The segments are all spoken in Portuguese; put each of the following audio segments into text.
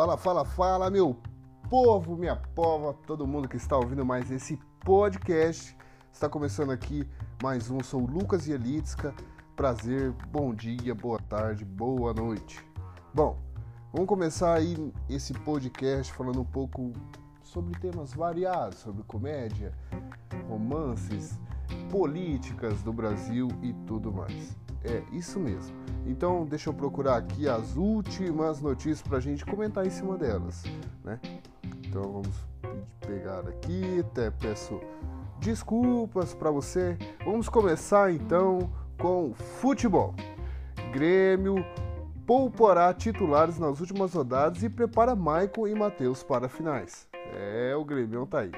Fala, fala, fala, meu povo, minha pova, todo mundo que está ouvindo mais esse podcast. Está começando aqui mais um, sou Lucas Yelitska. Prazer, bom dia, boa tarde, boa noite. Bom, vamos começar aí esse podcast falando um pouco sobre temas variados, sobre comédia, romances, políticas do Brasil e tudo mais. É isso mesmo. Então, deixa eu procurar aqui as últimas notícias para a gente comentar em cima delas, né? Então, vamos pegar aqui, até peço desculpas para você. Vamos começar então com futebol. Grêmio poupará titulares nas últimas rodadas e prepara Michael e Matheus para finais. É, o Grêmio tá aí.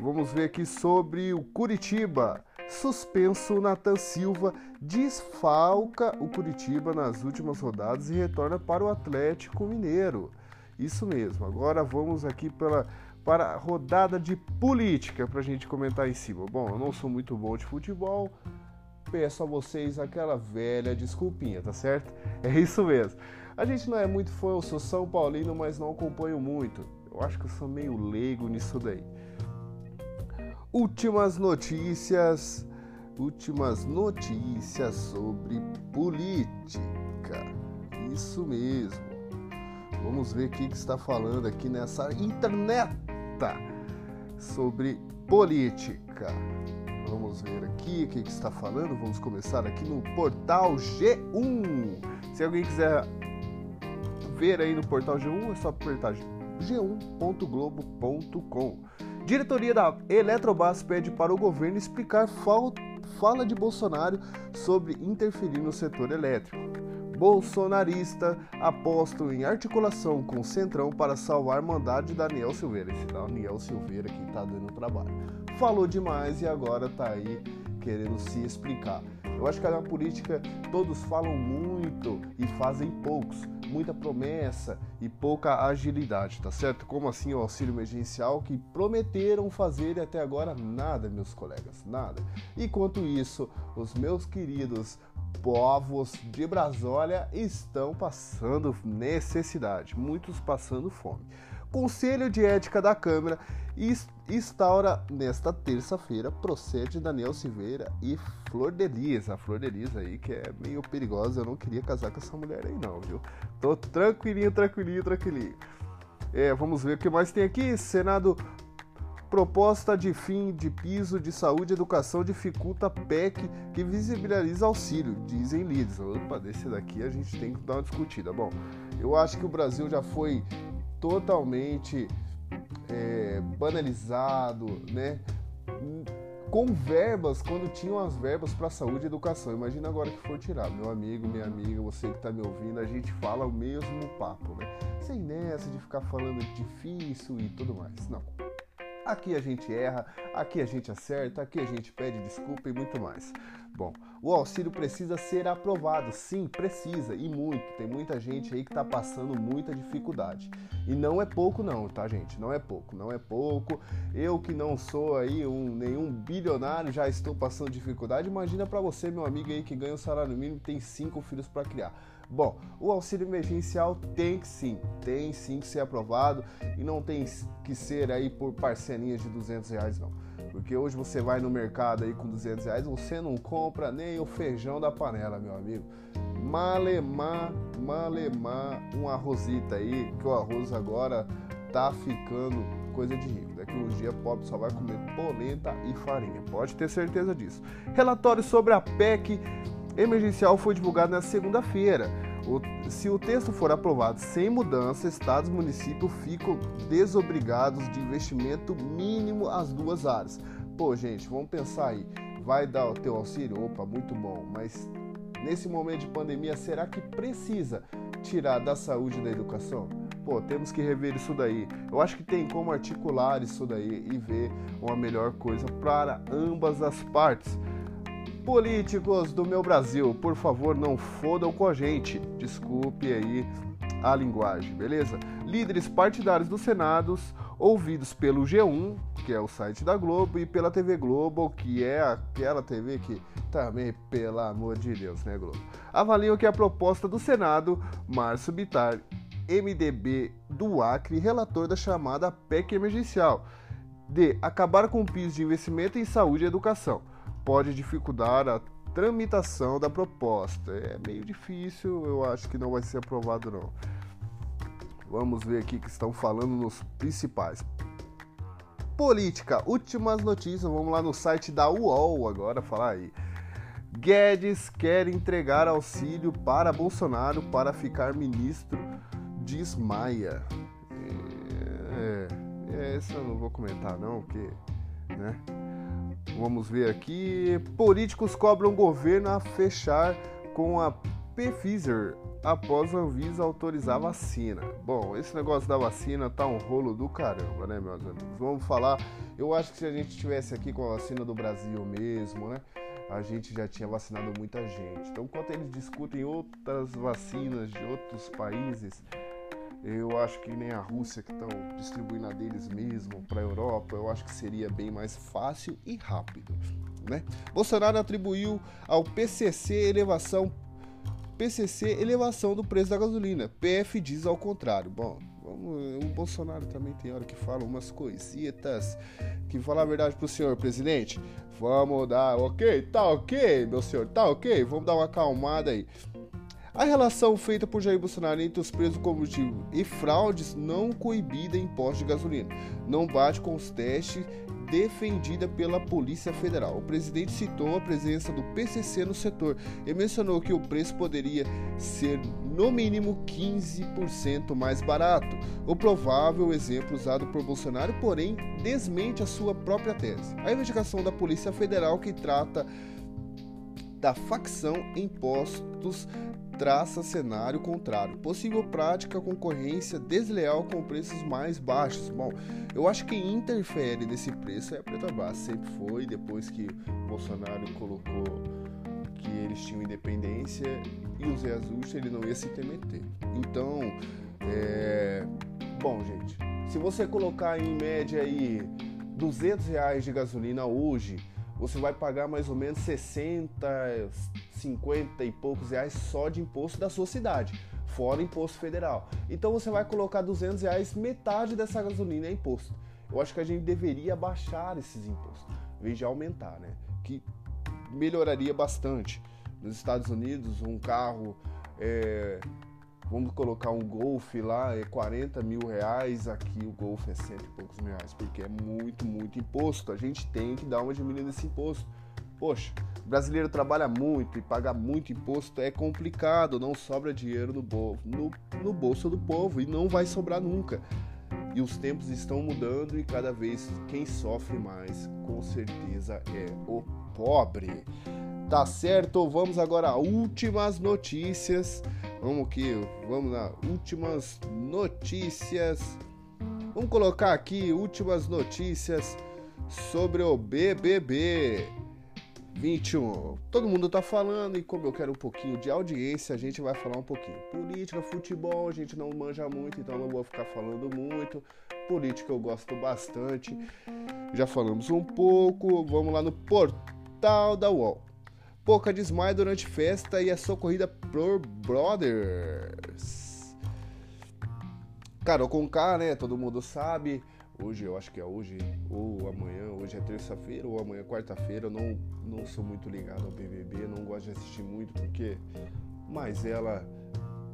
Vamos ver aqui sobre o Curitiba. Suspenso Nathan Silva desfalca o Curitiba nas últimas rodadas e retorna para o Atlético Mineiro. Isso mesmo. Agora vamos aqui pela, para a rodada de política para a gente comentar em cima. Bom, eu não sou muito bom de futebol. Peço a vocês aquela velha desculpinha, tá certo? É isso mesmo. A gente não é muito fã, eu sou São Paulino, mas não acompanho muito. Eu acho que eu sou meio leigo nisso daí. Últimas notícias, últimas notícias sobre política. Isso mesmo. Vamos ver o que está falando aqui nessa internet sobre política. Vamos ver aqui o que está falando. Vamos começar aqui no portal G1. Se alguém quiser ver aí no portal G1, é só apertar g1.globo.com. Diretoria da Eletrobras pede para o governo explicar fala de Bolsonaro sobre interferir no setor elétrico. Bolsonarista aposto em articulação com o Centrão para salvar mandado de Daniel Silveira. Esse Daniel Silveira que está dando trabalho. Falou demais e agora está aí querendo se explicar. Eu acho que na política todos falam muito e fazem poucos muita promessa e pouca agilidade, tá certo? Como assim o auxílio emergencial que prometeram fazer e até agora nada, meus colegas, nada. Enquanto isso, os meus queridos povos de Brasólia estão passando necessidade, muitos passando fome. Conselho de Ética da Câmara instaura nesta terça-feira procede Daniel Silveira e Flor de Lis. A Flor de Lis aí que é meio perigosa, eu não queria casar com essa mulher aí não, viu? Tô tranquilinho, tranquilinho, tranquilinho. É, vamos ver o que mais tem aqui. Senado proposta de fim de piso de saúde e educação dificulta PEC que visibiliza auxílio, dizem líderes. Opa, desse daqui a gente tem que dar uma discutida. Bom, eu acho que o Brasil já foi totalmente é, banalizado, né? Com verbas, quando tinham as verbas para saúde e educação. Imagina agora que for tirar. Meu amigo, minha amiga, você que está me ouvindo, a gente fala o mesmo papo, né? Sem nessa de ficar falando difícil e tudo mais. Não. Aqui a gente erra, aqui a gente acerta, aqui a gente pede desculpa e muito mais. Bom, o auxílio precisa ser aprovado, sim, precisa e muito. Tem muita gente aí que está passando muita dificuldade. E não é pouco não, tá, gente? Não é pouco, não é pouco. Eu que não sou aí um nenhum bilionário já estou passando dificuldade. Imagina para você, meu amigo aí que ganha o salário mínimo e tem cinco filhos para criar. Bom, o auxílio emergencial tem que sim, tem sim que ser aprovado e não tem que ser aí por parcelinhas de 200 reais não. Porque hoje você vai no mercado aí com 200 reais, você não compra nem o feijão da panela, meu amigo. Malemar, malemar, um arrozita aí, que o arroz agora tá ficando coisa de rico. Daqui uns dias pobre só vai comer polenta e farinha. Pode ter certeza disso. Relatório sobre a PEC emergencial foi divulgado na segunda-feira. Se o texto for aprovado sem mudança, estados e municípios ficam desobrigados de investimento mínimo às duas áreas. Pô, gente, vamos pensar aí. Vai dar o teu auxílio? Opa, muito bom. Mas nesse momento de pandemia, será que precisa tirar da saúde e da educação? Pô, temos que rever isso daí. Eu acho que tem como articular isso daí e ver uma melhor coisa para ambas as partes. Políticos do meu Brasil, por favor, não fodam com a gente. Desculpe aí a linguagem, beleza? Líderes partidários do Senado, ouvidos pelo G1, que é o site da Globo, e pela TV Globo, que é aquela TV que também, pelo amor de Deus, né, Globo? Avaliam que a proposta do Senado, Márcio Bitar MDB do Acre, relator da chamada PEC emergencial. D. Acabar com o PIS de investimento em saúde e educação. Pode dificultar a tramitação da proposta. É meio difícil, eu acho que não vai ser aprovado não. Vamos ver aqui que estão falando nos principais. Política, últimas notícias, vamos lá no site da UOL agora falar aí. Guedes quer entregar auxílio para Bolsonaro para ficar ministro, diz Maia. É, é, essa eu não vou comentar não, porque, né? Vamos ver aqui. Políticos cobram governo a fechar com a Pfizer após a Anvisa autorizar a vacina. Bom, esse negócio da vacina tá um rolo do caramba, né, meus amigos? Vamos falar. Eu acho que se a gente estivesse aqui com a vacina do Brasil mesmo, né? A gente já tinha vacinado muita gente. Então, enquanto eles discutem outras vacinas de outros países, eu acho que nem a Rússia que estão distribuindo a deles mesmo para a Europa, eu acho que seria bem mais fácil e rápido. Né? Bolsonaro atribuiu ao PCC elevação PCC elevação do preço da gasolina. PF diz ao contrário. Bom, o Bolsonaro também tem hora que fala umas coisitas. Que falar a verdade pro senhor presidente, vamos dar, ok, tá ok, meu senhor, tá ok, vamos dar uma acalmada aí. A relação feita por Jair Bolsonaro entre os preços do combustível e fraudes não coibida em imposto de gasolina não bate com os testes defendida pela Polícia Federal. O presidente citou a presença do PCC no setor e mencionou que o preço poderia ser no mínimo 15% mais barato. O provável exemplo usado por Bolsonaro, porém, desmente a sua própria tese. A investigação da Polícia Federal que trata da facção impostos traça cenário contrário. Possível prática concorrência desleal com preços mais baixos. Bom, eu acho que interfere nesse preço é a Petrobras. Sempre foi, depois que Bolsonaro colocou que eles tinham independência e o Zé Azusta ele não ia se intermeter. Então, é... bom, gente, se você colocar em média aí 200 reais de gasolina hoje, você vai pagar mais ou menos 60, 50 e poucos reais só de imposto da sua cidade, fora imposto federal. Então você vai colocar 200 reais, metade dessa gasolina é imposto. Eu acho que a gente deveria baixar esses impostos, em vez de aumentar, né? Que melhoraria bastante. Nos Estados Unidos, um carro é, vamos colocar um Golf lá, é 40 mil reais, aqui o Golf é cento e poucos mil reais, porque é muito, muito imposto. A gente tem que dar uma diminuída nesse imposto. Poxa, o brasileiro trabalha muito e paga muito imposto, é complicado, não sobra dinheiro no, bo no, no bolso do povo e não vai sobrar nunca. E os tempos estão mudando e cada vez quem sofre mais, com certeza, é o pobre. Tá certo? Vamos agora a últimas notícias. Vamos aqui, vamos lá. Últimas notícias. Vamos colocar aqui últimas notícias sobre o BBB 21. Todo mundo tá falando e como eu quero um pouquinho de audiência, a gente vai falar um pouquinho. Política, futebol, a gente não manja muito, então não vou ficar falando muito. Política eu gosto bastante. Já falamos um pouco. Vamos lá no portal da UOL. Pouca desmaia durante festa e é socorrida por Brothers. Carol com K, né? Todo mundo sabe. Hoje, eu acho que é hoje ou amanhã. Hoje é terça-feira ou amanhã, quarta-feira. Eu não, não sou muito ligado ao BBB, não gosto de assistir muito porque. Mas ela.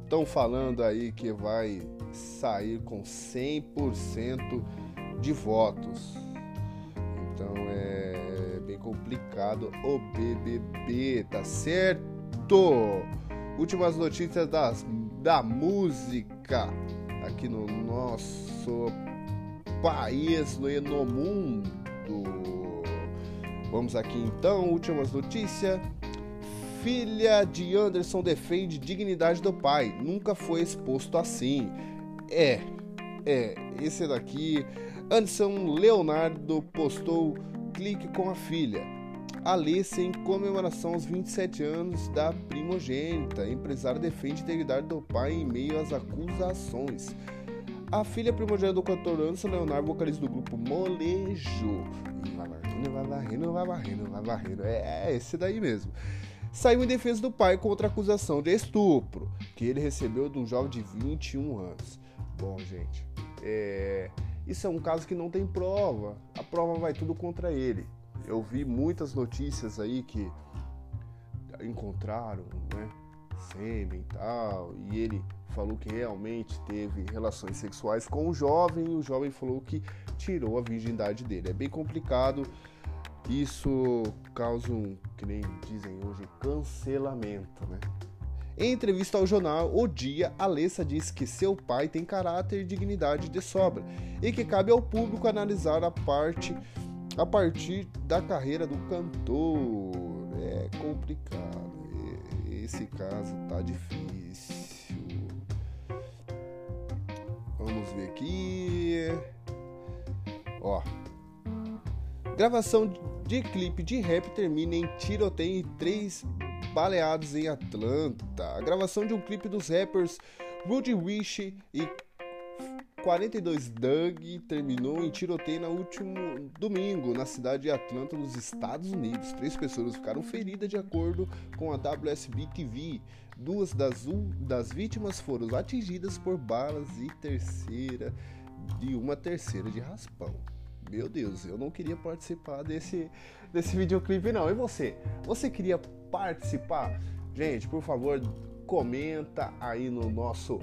Estão falando aí que vai sair com 100% de votos. Então é complicado o BBB, tá certo? Últimas notícias das, da música aqui no nosso país, no, no mundo. Vamos aqui então, últimas notícias. Filha de Anderson defende dignidade do pai. Nunca foi exposto assim. É, é, esse daqui. Anderson Leonardo postou clique com a filha. Alice em comemoração aos 27 anos da primogênita. A empresária defende a integridade do pai em meio às acusações. A filha primogênita do cantor Anderson Leonardo, vocalista do grupo Molejo. E vai varrendo, vai varrendo, vai varrendo, vai varrendo. É, é esse daí mesmo. Saiu em defesa do pai contra a acusação de estupro. que ele recebeu de um jovem de 21 anos. Bom, gente, é... isso é um caso que não tem prova. A prova vai tudo contra ele. Eu vi muitas notícias aí que encontraram, né? Sêmen e tal, e ele falou que realmente teve relações sexuais com o jovem, e o jovem falou que tirou a virgindade dele. É bem complicado. Isso causa um, que nem dizem hoje, cancelamento, né? Em entrevista ao jornal O Dia, Alessa diz que seu pai tem caráter e dignidade de sobra e que cabe ao público analisar a parte a partir da carreira do cantor. É complicado. Esse caso tá difícil. Vamos ver aqui. Ó. Gravação de clipe de rap termina em tiroteio e três baleados em Atlanta. A gravação de um clipe dos rappers Rudy Wish e 42 Doug terminou em tiroteio no último domingo na cidade de Atlanta, nos Estados Unidos. Três pessoas ficaram feridas de acordo com a WSB TV. Duas das, das vítimas foram atingidas por balas e terceira de uma terceira de raspão. Meu Deus, eu não queria participar desse, desse videoclipe não. E você? Você queria participar? Gente, por favor, comenta aí no nosso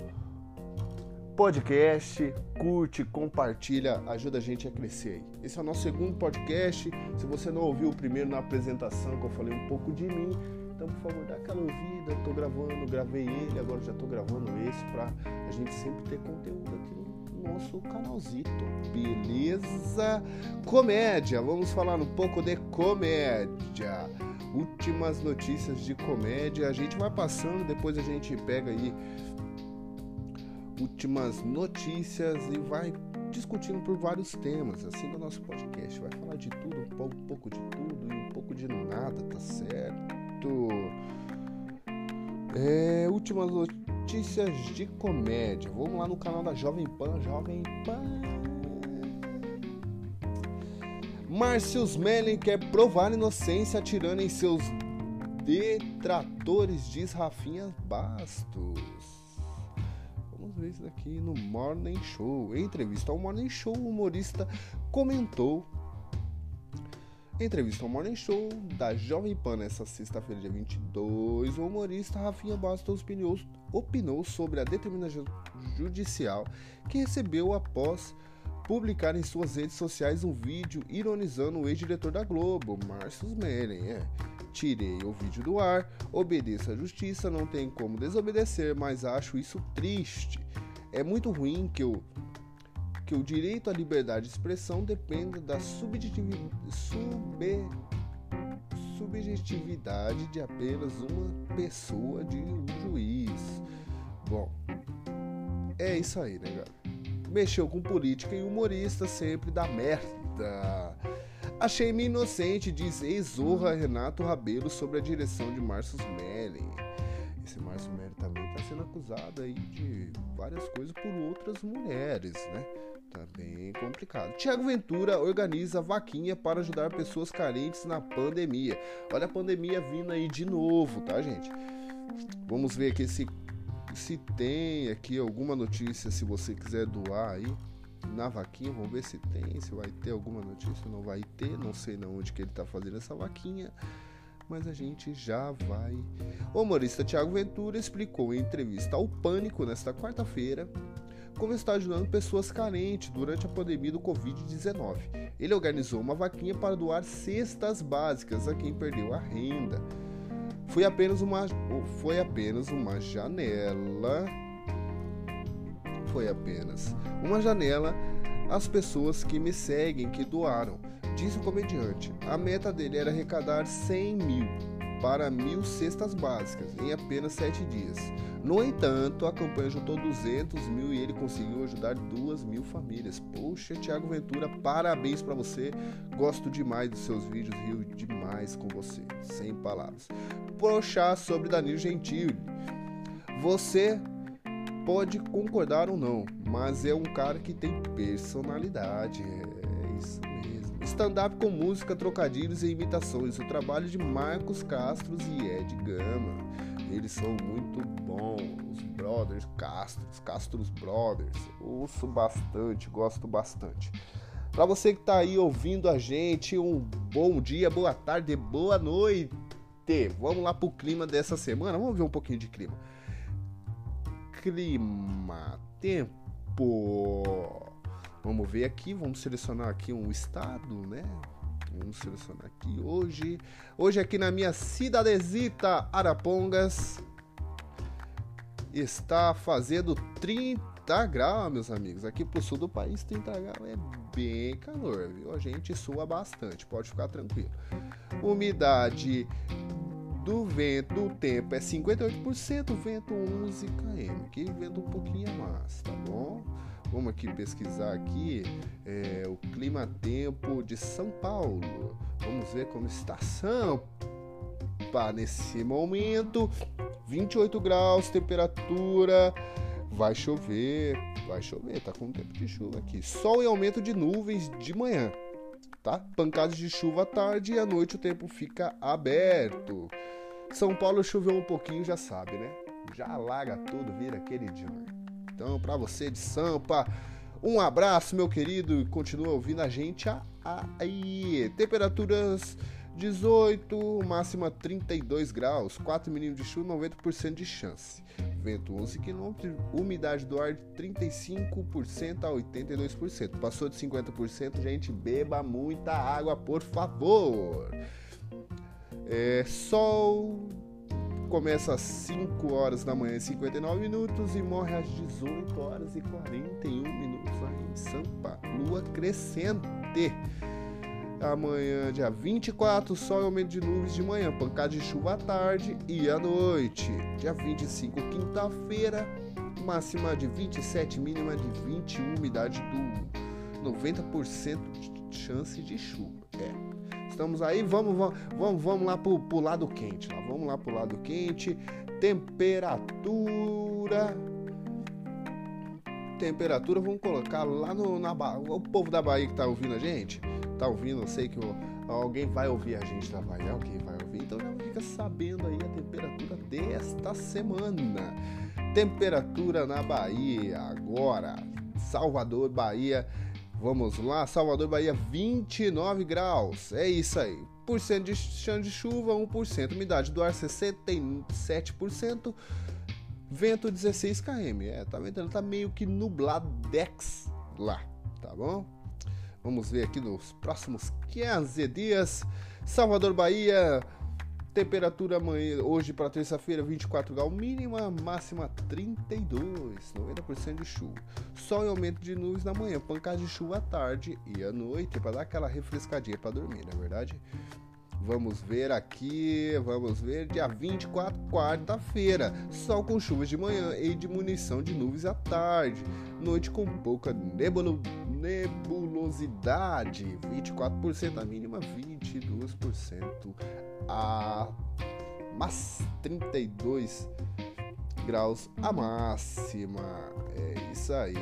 podcast, curte, compartilha, ajuda a gente a crescer aí. Esse é o nosso segundo podcast. Se você não ouviu o primeiro na apresentação, que eu falei um pouco de mim, então por favor dá aquela ouvida. Tô gravando, gravei ele, agora já tô gravando esse pra a gente sempre ter conteúdo aqui no nosso canalzito. Beleza? Comédia, vamos falar um pouco de comédia últimas notícias de comédia. A gente vai passando, depois a gente pega aí últimas notícias e vai discutindo por vários temas, assim no nosso podcast. Vai falar de tudo, um pouco, um pouco de tudo e um pouco de nada, tá certo? É, últimas notícias de comédia. Vamos lá no canal da Jovem Pan, Jovem Pan. Márcio Smelling quer provar inocência atirando em seus detratores, diz Rafinha Bastos. Vamos ver isso daqui no Morning Show. Em entrevista ao Morning Show, o humorista comentou. Entrevista ao Morning Show da Jovem Pan nessa sexta-feira, dia 22, o humorista Rafinha Bastos opinou, opinou sobre a determinação judicial que recebeu após publicar em suas redes sociais um vídeo ironizando o ex-diretor da Globo, Márcio Meren. É, tirei o vídeo do ar, obedeço à justiça, não tem como desobedecer, mas acho isso triste. É muito ruim que o que o direito à liberdade de expressão dependa da subjetividade, sub, subjetividade de apenas uma pessoa de um juiz. Bom, é isso aí, né, galera? mexeu com política e humorista sempre dá merda. Achei-me inocente, diz ex-zorra Renato Rabelo sobre a direção de Márcio Smelling. Esse Márcio Smelling também está sendo acusado aí de várias coisas por outras mulheres, né? Tá bem complicado. Tiago Ventura organiza vaquinha para ajudar pessoas carentes na pandemia. Olha a pandemia vindo aí de novo, tá, gente? Vamos ver aqui esse se tem aqui alguma notícia, se você quiser doar aí na vaquinha, vamos ver se tem, se vai ter alguma notícia, não vai ter, não sei na onde que ele está fazendo essa vaquinha, mas a gente já vai. O humorista Tiago Ventura explicou em entrevista ao Pânico nesta quarta-feira como está ajudando pessoas carentes durante a pandemia do Covid-19. Ele organizou uma vaquinha para doar cestas básicas a quem perdeu a renda. Foi apenas uma foi apenas uma janela. Foi apenas uma janela às pessoas que me seguem que doaram, disse o comediante. A meta dele era arrecadar 100 mil para mil cestas básicas em apenas sete dias. No entanto, a campanha juntou 200 mil e ele conseguiu ajudar 2 mil famílias. Poxa, Tiago Ventura, parabéns para você. Gosto demais dos seus vídeos, rio demais com você. Sem palavras. Prochar sobre Danilo Gentili. Você pode concordar ou não, mas é um cara que tem personalidade. É isso. Stand-up com música, trocadilhos e imitações. O trabalho de Marcos Castros e Ed Gama. Eles são muito bons, os brothers Castros, Castros Brothers. Ouço bastante, gosto bastante. Para você que tá aí ouvindo a gente, um bom dia, boa tarde, boa noite. Vamos lá pro clima dessa semana. Vamos ver um pouquinho de clima. Clima, tempo. Vamos ver aqui, vamos selecionar aqui um estado, né? Vamos selecionar aqui hoje. Hoje aqui na minha cidadezita Arapongas está fazendo 30 graus, meus amigos. Aqui pro sul do país 30 graus é bem calor, viu? A gente sua bastante, pode ficar tranquilo. Umidade do vento do tempo é 58%, vento 11 km, que vento um pouquinho a mais, tá bom? Vamos aqui pesquisar aqui é, o clima-tempo de São Paulo. Vamos ver como está Sampa nesse momento. 28 graus, temperatura. Vai chover, vai chover, tá com tempo de chuva aqui. Sol e aumento de nuvens de manhã, tá? Pancadas de chuva à tarde e à noite o tempo fica aberto. São Paulo choveu um pouquinho, já sabe, né? Já alaga tudo, vira aquele dia. Então, para você de Sampa, um abraço, meu querido, continua ouvindo a gente aí. Temperaturas 18, máxima 32 graus, 4 milímetros de chuva, 90% de chance. Vento 11 km, umidade do ar de 35% a 82%. Passou de 50%, gente, beba muita água, por favor. É, sol começa às 5 horas da manhã e 59 minutos e morre às 18 horas e 41 minutos lá em Sampa. Lua crescente. Amanhã, dia 24, sol e aumento de nuvens de manhã, pancada de chuva à tarde e à noite. Dia 25, quinta-feira, máxima de 27, mínima de 21, umidade do 90% de chance de chuva. É, estamos aí, vamos, vamos, vamos, lá pro, pro lado quente. Lá. Vamos lá pro lado quente. Temperatura. Temperatura, vamos colocar lá no, na Bahia. O povo da Bahia que tá ouvindo a gente, tá ouvindo, eu sei que alguém vai ouvir a gente da Bahia, alguém vai ouvir. Então já fica sabendo aí a temperatura desta semana. Temperatura na Bahia agora. Salvador, Bahia Vamos lá, Salvador, Bahia, 29 graus. É isso aí. Por cento de chance de chuva, 1%. Umidade do ar, 67%. Vento, 16 km. É, tá vendo? Tá meio que nublado Dex lá, tá bom? Vamos ver aqui nos próximos 15 dias. Salvador, Bahia, Temperatura amanhã, hoje para terça-feira, 24 graus mínima, máxima 32, 90% de chuva. Sol e aumento de nuvens na manhã, pancada de chuva à tarde e à noite para dar aquela refrescadinha para dormir, não é verdade? Vamos ver aqui, vamos ver dia 24, quarta-feira. Sol com chuvas de manhã e diminuição de nuvens à tarde. Noite com pouca nebulo, nebulosidade. 24% a mínima, 22% a mas 32 graus a máxima. É isso aí.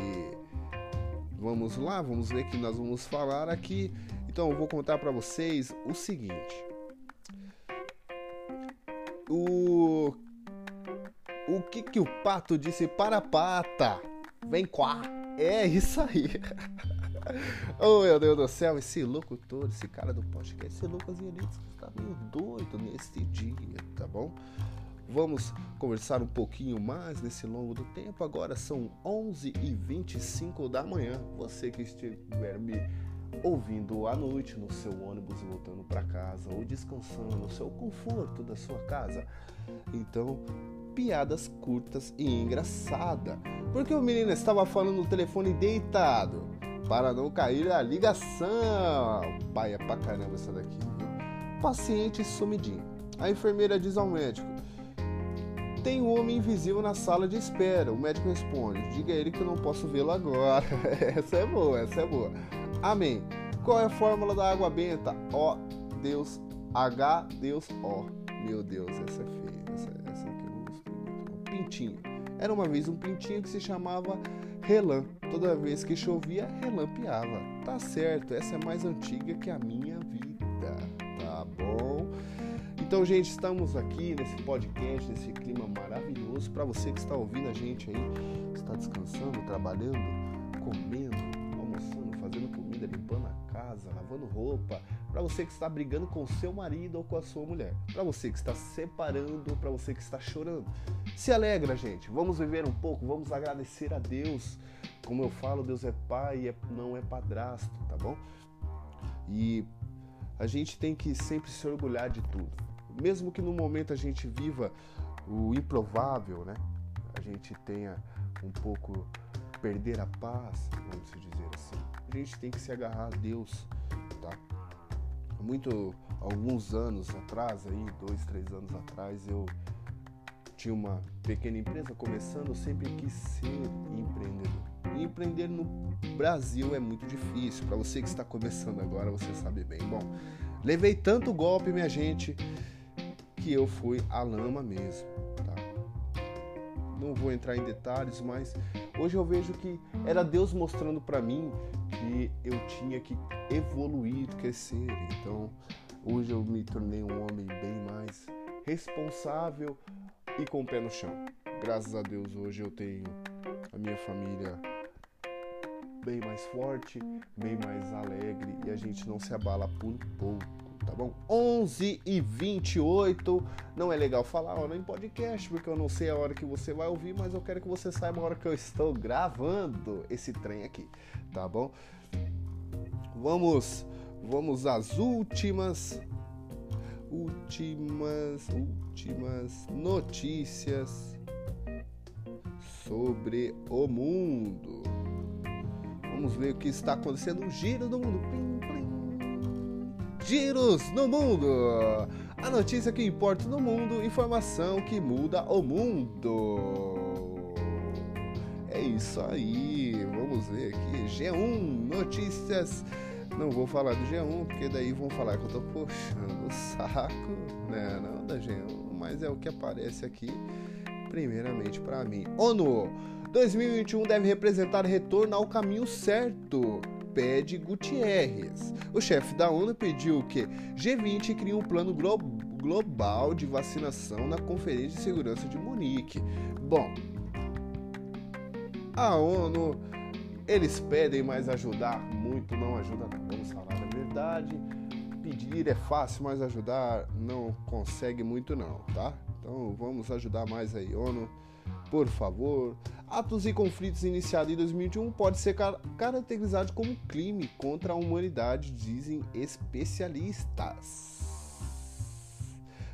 Vamos lá, vamos ver que nós vamos falar aqui. Então eu vou contar para vocês o seguinte. O o que que o pato disse para a pata? Vem cá. É isso aí. oh meu Deus do céu, esse locutor, esse cara do podcast, esse Lucas Yanitz tá meio doido nesse dia, tá bom? Vamos conversar um pouquinho mais nesse longo do tempo. Agora são 11h25 da manhã. Você que estiver me ouvindo à noite no seu ônibus voltando para casa ou descansando no seu conforto da sua casa. Então, piadas curtas e engraçada. Porque o menino estava falando no telefone deitado para não cair a ligação. Pai, é pra caramba essa daqui. Viu? Paciente sumidinho. A enfermeira diz ao médico: Tem um homem invisível na sala de espera. O médico responde: Diga a ele que eu não posso vê-lo agora. essa é boa, essa é boa. Amém. Qual é a fórmula da água benta? O, Deus, H, Deus, O. Meu Deus, essa é feia. Essa, essa aqui eu não muito. Um pintinho. Era uma vez um pintinho que se chamava Relan. Toda vez que chovia, relampeava. Tá certo, essa é mais antiga que a minha vida. Tá bom? Então, gente, estamos aqui nesse podcast, nesse clima maravilhoso para você que está ouvindo a gente aí, que está descansando, trabalhando, comendo, casa, lavando roupa, para você que está brigando com seu marido ou com a sua mulher, para você que está separando, para você que está chorando. Se alegra, gente. Vamos viver um pouco, vamos agradecer a Deus. Como eu falo, Deus é pai e é, não é padrasto, tá bom? E a gente tem que sempre se orgulhar de tudo. Mesmo que no momento a gente viva o improvável, né? A gente tenha um pouco perder a paz, vamos dizer assim. A gente tem que se agarrar a Deus, tá? Muito alguns anos atrás, aí dois, três anos atrás, eu tinha uma pequena empresa começando, eu sempre quis ser empreendedor. E empreender no Brasil é muito difícil. Para você que está começando agora, você sabe bem. Bom, levei tanto golpe, minha gente, que eu fui a lama mesmo, tá? Não vou entrar em detalhes, mas hoje eu vejo que era Deus mostrando para mim que eu tinha que evoluir, crescer. Então, hoje eu me tornei um homem bem mais responsável e com o pé no chão. Graças a Deus hoje eu tenho a minha família bem mais forte, bem mais alegre e a gente não se abala por pouco, tá bom? 11 e 28, não é legal falar hora em podcast porque eu não sei a hora que você vai ouvir, mas eu quero que você saiba a hora que eu estou gravando esse trem aqui, tá bom? Vamos, vamos às últimas últimas últimas notícias sobre o mundo. Vamos ver o que está acontecendo. Um giro no mundo. Giros no mundo. A notícia que importa no mundo, informação que muda o mundo. É isso aí. Vamos ver aqui. G1 Notícias. Não vou falar do G1, porque daí vão falar que eu tô puxando o saco, né? Não da G1, mas é o que aparece aqui, primeiramente para mim. ONU 2021 deve representar retorno ao caminho certo, pede Gutierrez. O chefe da ONU pediu que G20 crie um plano glo global de vacinação na Conferência de Segurança de Munique. Bom, a ONU, eles pedem, mas ajudar muito não ajuda não. Vamos falar a verdade. Pedir é fácil, mas ajudar não consegue muito não, tá? Então vamos ajudar mais aí, ONU por favor. Atos e conflitos iniciados em 2021 pode ser car caracterizado como crime contra a humanidade, dizem especialistas.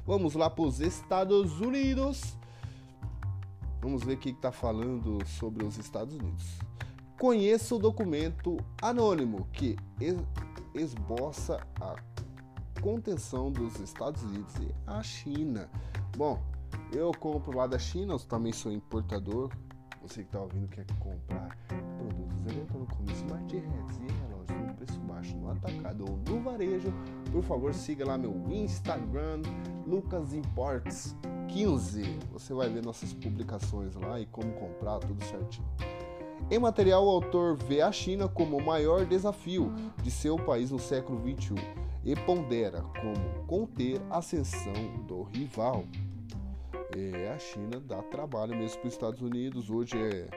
Vamos lá para os Estados Unidos. Vamos ver o que está falando sobre os Estados Unidos. Conheça o documento anônimo que esboça a contenção dos Estados Unidos e a China. Bom, eu compro lá da China, eu também sou importador. Você que está ouvindo quer comprar produtos eletrônicos smart heads e relógios no preço baixo no atacado ou no varejo, por favor siga lá meu Instagram, Lucas Imports 15. Você vai ver nossas publicações lá e como comprar tudo certinho. Em material, o autor vê a China como o maior desafio de seu país no século XXI e pondera como conter a ascensão do rival é, a China dá trabalho mesmo para os Estados Unidos. Hoje é.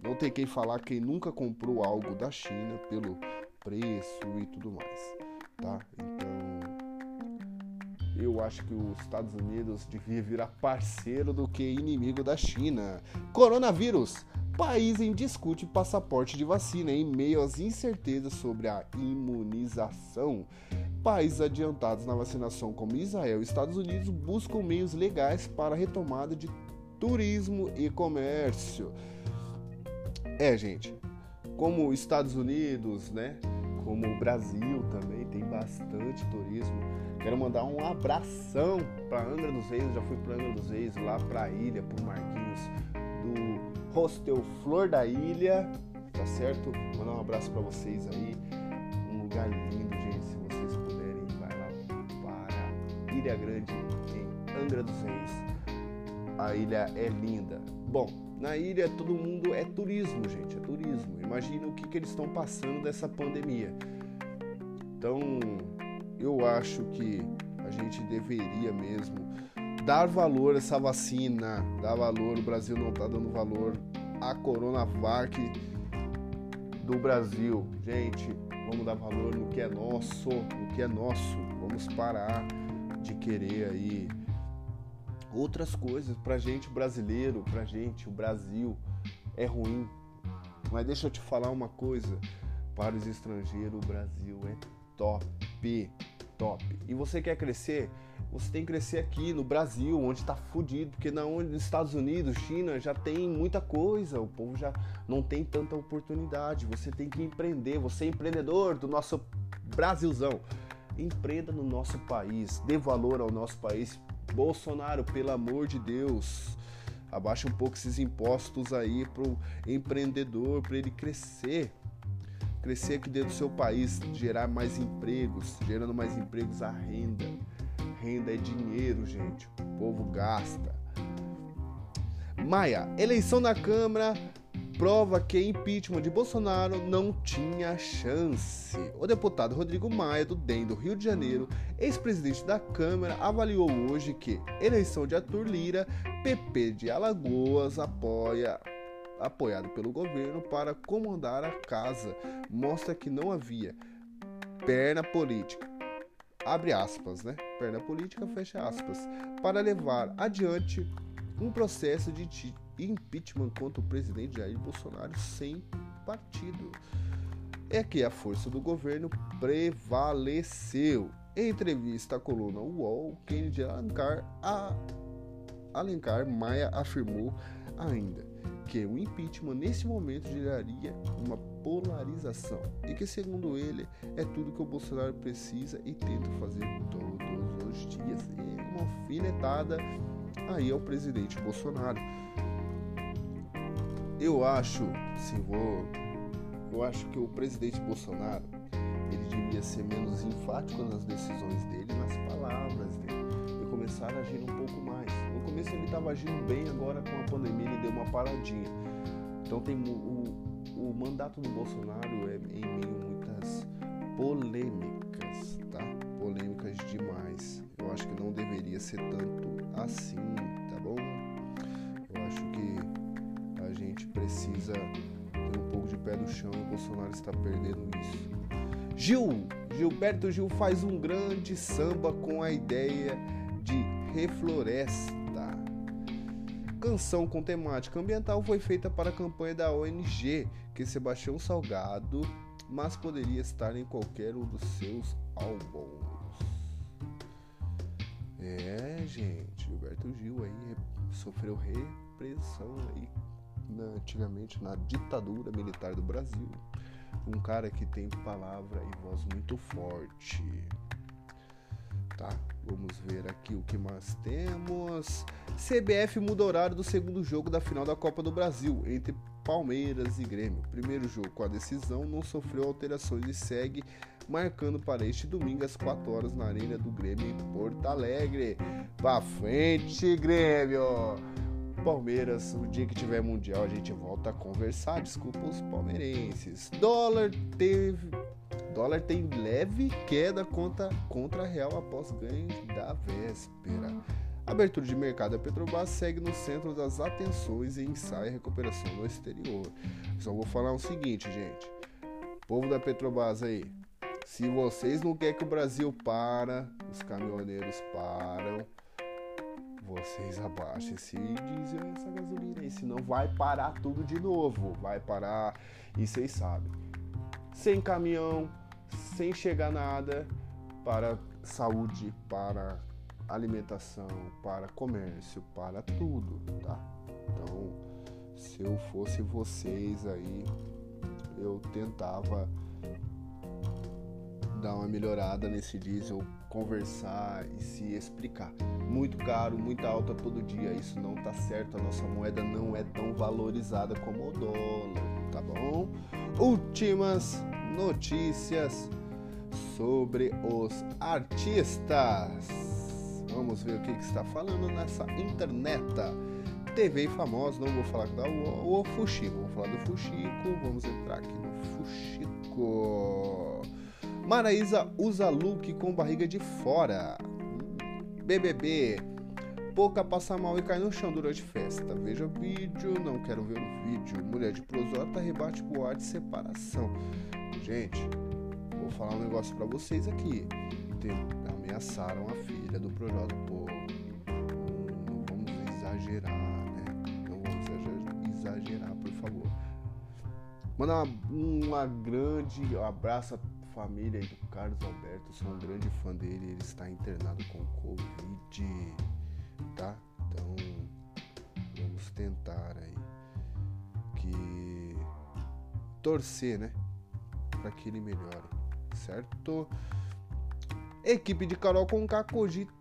Não tem quem falar quem nunca comprou algo da China pelo preço e tudo mais, tá? Então, eu acho que os Estados Unidos devia virar parceiro do que inimigo da China. Coronavírus. País em discute passaporte de vacina em meio às incertezas sobre a imunização. Países adiantados na vacinação, como Israel e Estados Unidos, buscam meios legais para a retomada de turismo e comércio. É, gente, como Estados Unidos, né? Como o Brasil também tem bastante turismo. Quero mandar um abração para Angra dos Reis. Já fui para Angra dos Reis, lá para a ilha, para Marquinhos do Hostel Flor da Ilha, tá certo? Mandar um abraço para vocês aí. Um lugar lindo, gente Ilha Grande, em Angra dos Reis. A ilha é linda. Bom, na ilha todo mundo é turismo, gente, é turismo. Imagina o que, que eles estão passando dessa pandemia. Então, eu acho que a gente deveria mesmo dar valor a essa vacina, dar valor. O Brasil não está dando valor à Coronavac do Brasil. Gente, vamos dar valor no que é nosso, no que é nosso. Vamos parar de querer aí outras coisas pra gente brasileiro, pra gente o Brasil é ruim. Mas deixa eu te falar uma coisa, para os estrangeiros o Brasil é top, top. E você quer crescer? Você tem que crescer aqui no Brasil, onde está fudido, porque na onde nos Estados Unidos, China já tem muita coisa, o povo já não tem tanta oportunidade. Você tem que empreender, você é empreendedor do nosso Brasilzão. Empreenda no nosso país, dê valor ao nosso país. Bolsonaro, pelo amor de Deus, abaixa um pouco esses impostos aí pro empreendedor, para ele crescer crescer aqui dentro do seu país, gerar mais empregos, gerando mais empregos a renda. Renda é dinheiro, gente. O povo gasta. Maia, eleição na Câmara prova que impeachment de Bolsonaro não tinha chance. O deputado Rodrigo Maia, do DEM do Rio de Janeiro, ex-presidente da Câmara, avaliou hoje que eleição de Arthur Lira, PP de Alagoas, apoia apoiado pelo governo para comandar a casa, mostra que não havia perna política abre aspas, né? Perna política, fecha aspas, para levar adiante um processo de impeachment contra o presidente Jair Bolsonaro sem partido. É que a força do governo prevaleceu. Em entrevista à coluna UOL, Kennedy Alencar, a Alencar Maia afirmou ainda que o impeachment nesse momento geraria uma polarização e que, segundo ele, é tudo que o Bolsonaro precisa e tenta fazer todos os dias. E uma alfinetada aí ao presidente Bolsonaro. Eu acho, sim, vou. Eu acho que o presidente Bolsonaro ele devia ser menos enfático nas decisões dele, nas palavras dele, e começar a agir um pouco mais. Começo ele estava agindo bem, agora com a pandemia ele deu uma paradinha. Então tem o, o mandato do Bolsonaro é em meio a muitas polêmicas, tá? Polêmicas demais. Eu acho que não deveria ser tanto assim, tá bom? Eu acho que a gente precisa ter um pouco de pé no chão e o Bolsonaro está perdendo isso. Gil, Gilberto Gil faz um grande samba com a ideia de refloresta canção com temática ambiental foi feita para a campanha da ONG, que Sebastião Salgado, mas poderia estar em qualquer um dos seus álbuns. É, gente, Gilberto Gil aí sofreu repressão aí na, antigamente na ditadura militar do Brasil. Um cara que tem palavra e voz muito forte. Tá? Vamos ver aqui o que mais temos. CBF muda horário do segundo jogo da final da Copa do Brasil entre Palmeiras e Grêmio. Primeiro jogo com a decisão não sofreu alterações e segue marcando para este domingo às 4 horas na Arena do Grêmio em Porto Alegre. Pra frente, Grêmio! Palmeiras, o dia que tiver mundial a gente volta a conversar. Desculpa os palmeirenses. Dólar teve dólar tem leve queda contra, contra real após ganhos da véspera. Abertura de mercado da Petrobras segue no centro das atenções e ensaia recuperação no exterior. Só vou falar o seguinte, gente. Povo da Petrobras aí, se vocês não querem que o Brasil para, os caminhoneiros param, vocês abaixem esse diesel e essa gasolina aí, senão vai parar tudo de novo. Vai parar e vocês sabem. Sem caminhão, sem chegar nada para saúde, para alimentação, para comércio, para tudo, tá? Então, se eu fosse vocês aí, eu tentava dar uma melhorada nesse diesel, conversar e se explicar. Muito caro, muito alta todo dia, isso não tá certo, a nossa moeda não é tão valorizada como o dólar, tá bom? Últimas notícias sobre os artistas. Vamos ver o que, que está falando nessa internet. TV famosa, não vou falar da o, o Fuxico, vou falar do Fuxico, vamos entrar aqui no Fuxico. Maraísa usa look com barriga de fora. BBB. Pouca passa mal e cai no chão durante festa. Veja o vídeo, não quero ver o vídeo. Mulher de prosota rebate boate separação. Gente, vou falar um negócio para vocês aqui. Ameaçaram a filha do Projota. Pô, não vamos exagerar, né? Não vamos exagerar, por favor. Mandar uma, uma grande abraço à família do Carlos Alberto. Sou um grande fã dele. Ele está internado com Covid, tá? Então, vamos tentar aí que torcer, né? Para que ele melhore, certo? Equipe de Carol Conká cogita,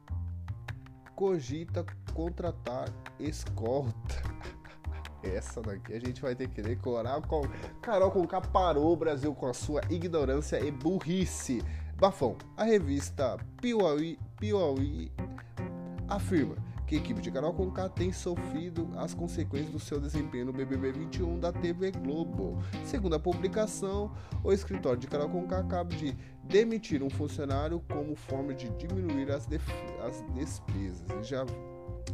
cogita contratar escolta. Essa daqui a gente vai ter que decorar. Com... Carol Conká parou o Brasil com a sua ignorância e burrice. Bafão, a revista Piauí, Piauí afirma que a equipe de Carol Conká tem sofrido as consequências do seu desempenho no BBB 21 da TV Globo. Segundo a publicação, o escritório de Carol Conká acaba de demitir um funcionário como forma de diminuir as, as despesas já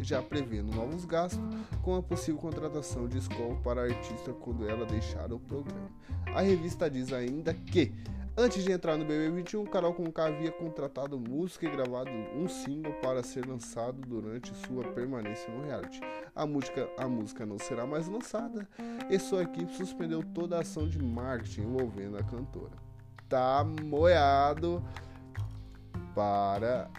já prevendo novos gastos com a possível contratação de escola para a artista quando ela deixar o programa. A revista diz ainda que Antes de entrar no BB21, Carol Conká havia contratado música e gravado um single para ser lançado durante sua permanência no reality. A música, a música não será mais lançada e sua equipe suspendeu toda a ação de marketing envolvendo a cantora. Tá moiado para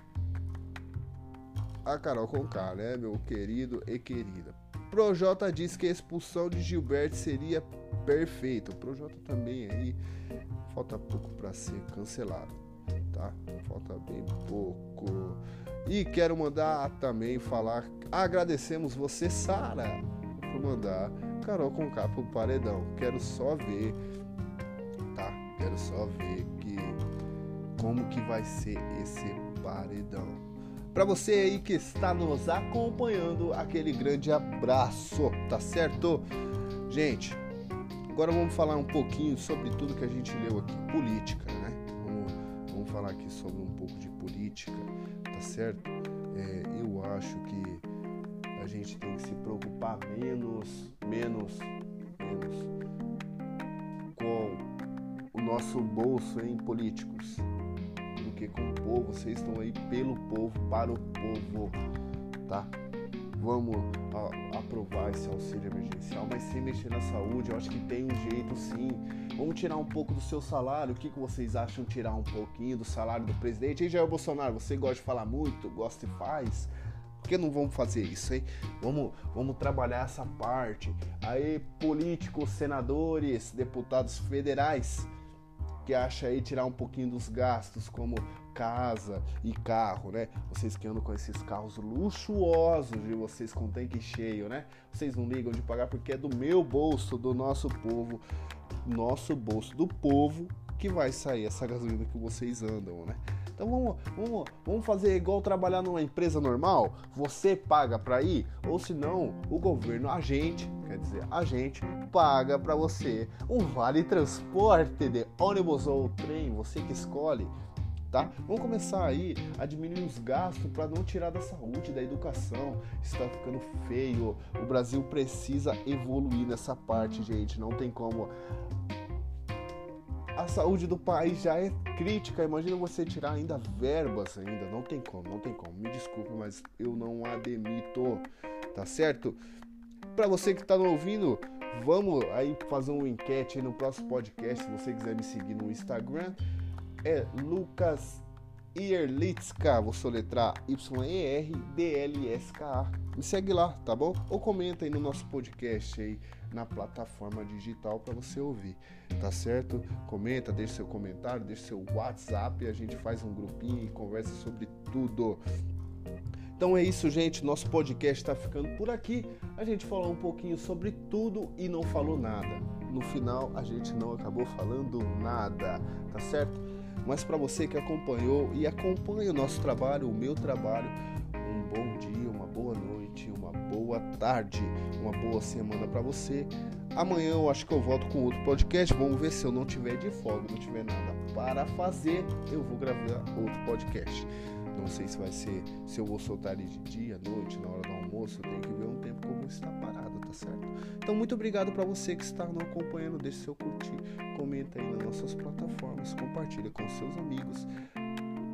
a Carol Conká, né, meu querido e querida. Projota diz que a expulsão de Gilberto seria perfeita. O Projota também aí falta pouco para ser cancelado, tá? Falta bem pouco. E quero mandar também falar, agradecemos você, Sara, por mandar Carol com K pro paredão. Quero só ver, tá? Quero só ver que como que vai ser esse paredão. Para você aí que está nos acompanhando, aquele grande abraço, tá certo? Gente, Agora vamos falar um pouquinho sobre tudo que a gente leu aqui, política, né? Vamos, vamos falar aqui sobre um pouco de política, tá certo? É, eu acho que a gente tem que se preocupar menos, menos, menos com o nosso bolso em políticos do que com o povo. Vocês estão aí pelo povo, para o povo, tá? vamos a, aprovar esse auxílio emergencial, mas sem mexer na saúde, eu acho que tem um jeito sim. Vamos tirar um pouco do seu salário. O que, que vocês acham tirar um pouquinho do salário do presidente? E Jair Bolsonaro, você gosta de falar muito, gosta e faz. Por que não vamos fazer isso, hein? Vamos, vamos trabalhar essa parte. Aí, políticos, senadores, deputados federais que acha aí tirar um pouquinho dos gastos, como casa e carro, né? Vocês que andam com esses carros luxuosos de vocês com tanque cheio, né? Vocês não ligam de pagar porque é do meu bolso, do nosso povo, nosso bolso do povo que vai sair essa gasolina que vocês andam, né? Então vamos, vamos, vamos fazer igual trabalhar numa empresa normal? Você paga para ir? Ou se não, o governo, a gente, quer dizer, a gente paga para você um vale transporte de ônibus ou trem, você que escolhe tá? Vamos começar aí a diminuir os gastos para não tirar da saúde, da educação. Está ficando feio. O Brasil precisa evoluir nessa parte, gente. Não tem como. A saúde do país já é crítica. Imagina você tirar ainda verbas ainda. Não tem como, não tem como. Me desculpe, mas eu não admito. Tá certo? Para você que está ouvindo, vamos aí fazer uma enquete no próximo podcast. Se você quiser me seguir no Instagram, é Lucas Ierlitzka, vou soletrar Y-E-R-D-L-S-K-A. Me segue lá, tá bom? Ou comenta aí no nosso podcast aí na plataforma digital para você ouvir, tá certo? Comenta, deixa seu comentário, deixa seu WhatsApp, a gente faz um grupinho e conversa sobre tudo. Então é isso, gente. Nosso podcast está ficando por aqui. A gente falou um pouquinho sobre tudo e não falou nada. No final, a gente não acabou falando nada, tá certo? Mas para você que acompanhou e acompanha o nosso trabalho, o meu trabalho, um bom dia, uma boa noite, uma boa tarde, uma boa semana para você. Amanhã eu acho que eu volto com outro podcast. Vamos ver se eu não tiver de folga, não tiver nada para fazer, eu vou gravar outro podcast. Não sei se vai ser, se eu vou soltar ele de dia, noite, na hora do almoço, eu tenho que ver um tempo como está parado, certo? Então, muito obrigado para você que está nos acompanhando, deixe seu curtir, comenta aí nas nossas plataformas, compartilha com seus amigos.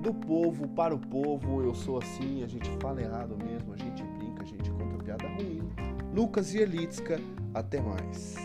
Do povo para o povo, eu sou assim, a gente fala errado mesmo, a gente brinca, a gente conta piada ruim. Lucas e Elitska, até mais.